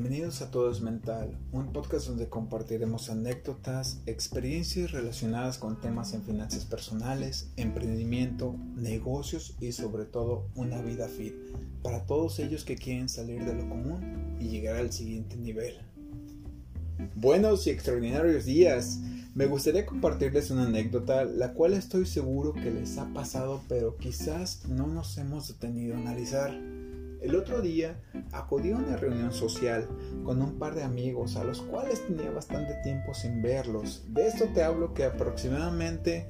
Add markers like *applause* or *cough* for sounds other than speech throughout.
Bienvenidos a Todo es Mental, un podcast donde compartiremos anécdotas, experiencias relacionadas con temas en finanzas personales, emprendimiento, negocios y sobre todo una vida fit para todos ellos que quieren salir de lo común y llegar al siguiente nivel. Buenos y extraordinarios días. Me gustaría compartirles una anécdota la cual estoy seguro que les ha pasado pero quizás no nos hemos detenido a analizar. El otro día acudí a una reunión social con un par de amigos a los cuales tenía bastante tiempo sin verlos. De esto te hablo que aproximadamente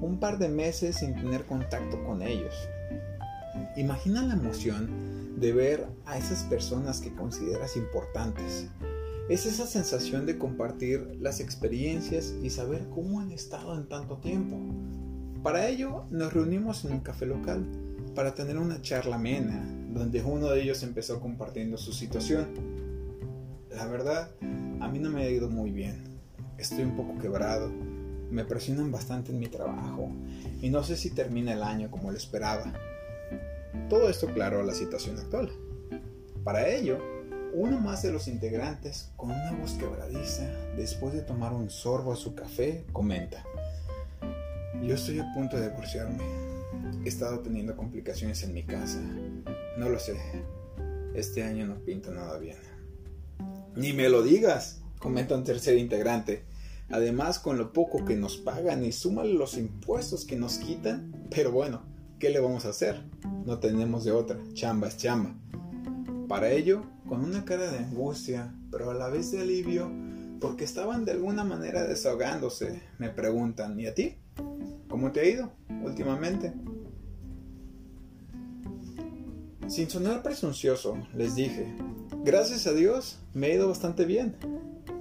un par de meses sin tener contacto con ellos. Imagina la emoción de ver a esas personas que consideras importantes. Es esa sensación de compartir las experiencias y saber cómo han estado en tanto tiempo. Para ello nos reunimos en un café local para tener una charla amena, donde uno de ellos empezó compartiendo su situación. La verdad, a mí no me ha ido muy bien. Estoy un poco quebrado, me presionan bastante en mi trabajo y no sé si termina el año como lo esperaba. Todo esto claro la situación actual. Para ello, uno más de los integrantes, con una voz quebradiza, después de tomar un sorbo a su café, comenta, yo estoy a punto de divorciarme. He estado teniendo complicaciones en mi casa. No lo sé. Este año no pinta nada bien. Ni me lo digas, comenta un tercer integrante. Además, con lo poco que nos pagan y súmale los impuestos que nos quitan, pero bueno, ¿qué le vamos a hacer? No tenemos de otra, chamba es chamba. Para ello, con una cara de angustia, pero a la vez de alivio, porque estaban de alguna manera desahogándose, me preguntan, ¿y a ti? ¿Cómo te ha ido últimamente? Sin sonar presuncioso, les dije, gracias a Dios me ha ido bastante bien.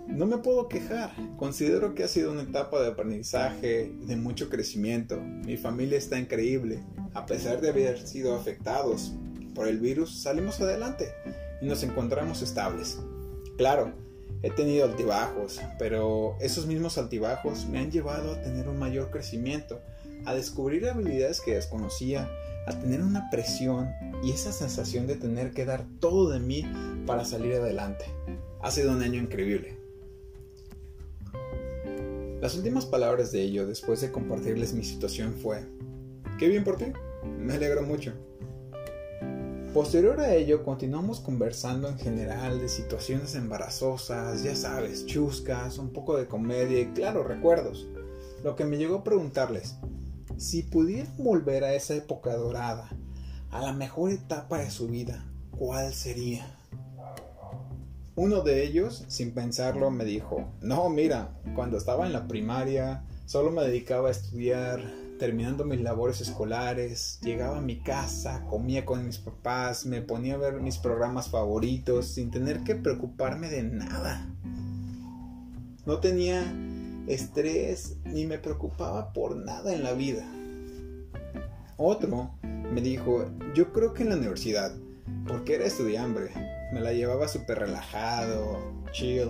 No me puedo quejar, considero que ha sido una etapa de aprendizaje, de mucho crecimiento. Mi familia está increíble, a pesar de haber sido afectados por el virus, salimos adelante y nos encontramos estables. Claro, he tenido altibajos, pero esos mismos altibajos me han llevado a tener un mayor crecimiento, a descubrir habilidades que desconocía, a tener una presión y esa sensación de tener que dar todo de mí para salir adelante. Ha sido un año increíble. Las últimas palabras de ello después de compartirles mi situación fue, qué bien por ti, me alegro mucho. Posterior a ello, continuamos conversando en general de situaciones embarazosas, ya sabes, chuscas, un poco de comedia y claro, recuerdos. Lo que me llegó a preguntarles, si pudieran volver a esa época dorada, a la mejor etapa de su vida, ¿cuál sería? Uno de ellos, sin pensarlo, me dijo, no, mira, cuando estaba en la primaria, solo me dedicaba a estudiar, terminando mis labores escolares, llegaba a mi casa, comía con mis papás, me ponía a ver mis programas favoritos sin tener que preocuparme de nada. No tenía estrés ni me preocupaba por nada en la vida. Otro me dijo, yo creo que en la universidad, porque era estudiante, me la llevaba súper relajado, chill,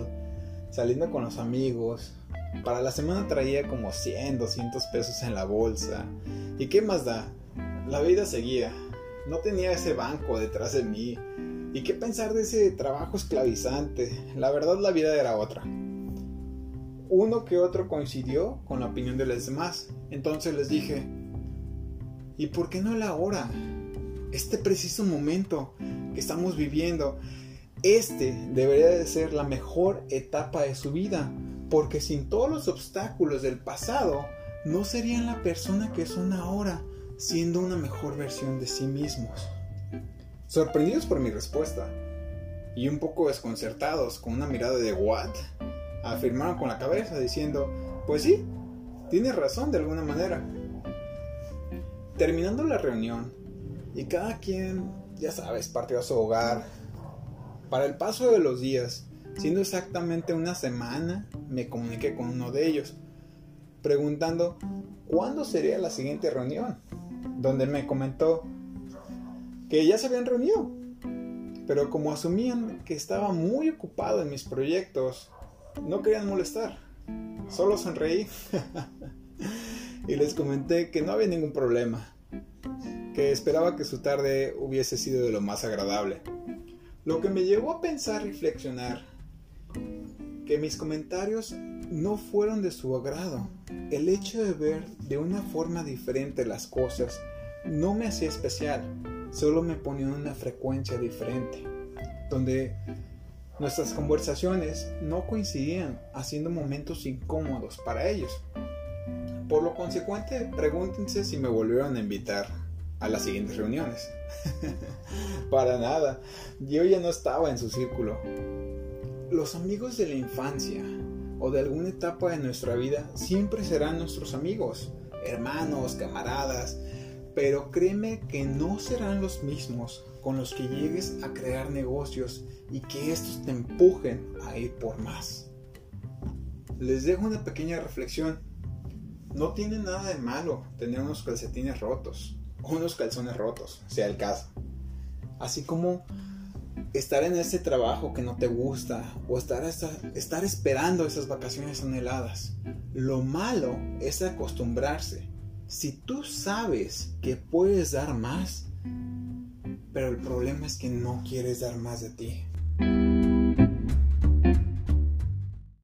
saliendo con los amigos. Para la semana traía como 100, 200 pesos en la bolsa. ¿Y qué más da? La vida seguía. No tenía ese banco detrás de mí. ¿Y qué pensar de ese trabajo esclavizante? La verdad la vida era otra uno que otro coincidió con la opinión de los demás. Entonces les dije, ¿y por qué no la hora? Este preciso momento que estamos viviendo, este debería de ser la mejor etapa de su vida, porque sin todos los obstáculos del pasado, no serían la persona que son ahora, siendo una mejor versión de sí mismos. Sorprendidos por mi respuesta, y un poco desconcertados con una mirada de ¿what? Afirmaron con la cabeza diciendo, pues sí, tienes razón de alguna manera. Terminando la reunión, y cada quien, ya sabes, partió a su hogar, para el paso de los días, siendo exactamente una semana, me comuniqué con uno de ellos, preguntando cuándo sería la siguiente reunión, donde me comentó que ya se habían reunido, pero como asumían que estaba muy ocupado en mis proyectos no querían molestar, solo sonreí *laughs* y les comenté que no había ningún problema, que esperaba que su tarde hubiese sido de lo más agradable. Lo que me llevó a pensar, reflexionar, que mis comentarios no fueron de su agrado. El hecho de ver de una forma diferente las cosas no me hacía especial, solo me ponía en una frecuencia diferente, donde nuestras conversaciones no coincidían, haciendo momentos incómodos para ellos. Por lo consecuente, pregúntense si me volvieron a invitar a las siguientes reuniones. *laughs* para nada, yo ya no estaba en su círculo. Los amigos de la infancia o de alguna etapa de nuestra vida siempre serán nuestros amigos, hermanos, camaradas, pero créeme que no serán los mismos con los que llegues a crear negocios y que estos te empujen a ir por más. Les dejo una pequeña reflexión. No tiene nada de malo tener unos calcetines rotos o unos calzones rotos, sea el caso. Así como estar en ese trabajo que no te gusta o estar, estar esperando esas vacaciones anheladas. Lo malo es acostumbrarse. Si tú sabes que puedes dar más, pero el problema es que no quieres dar más de ti.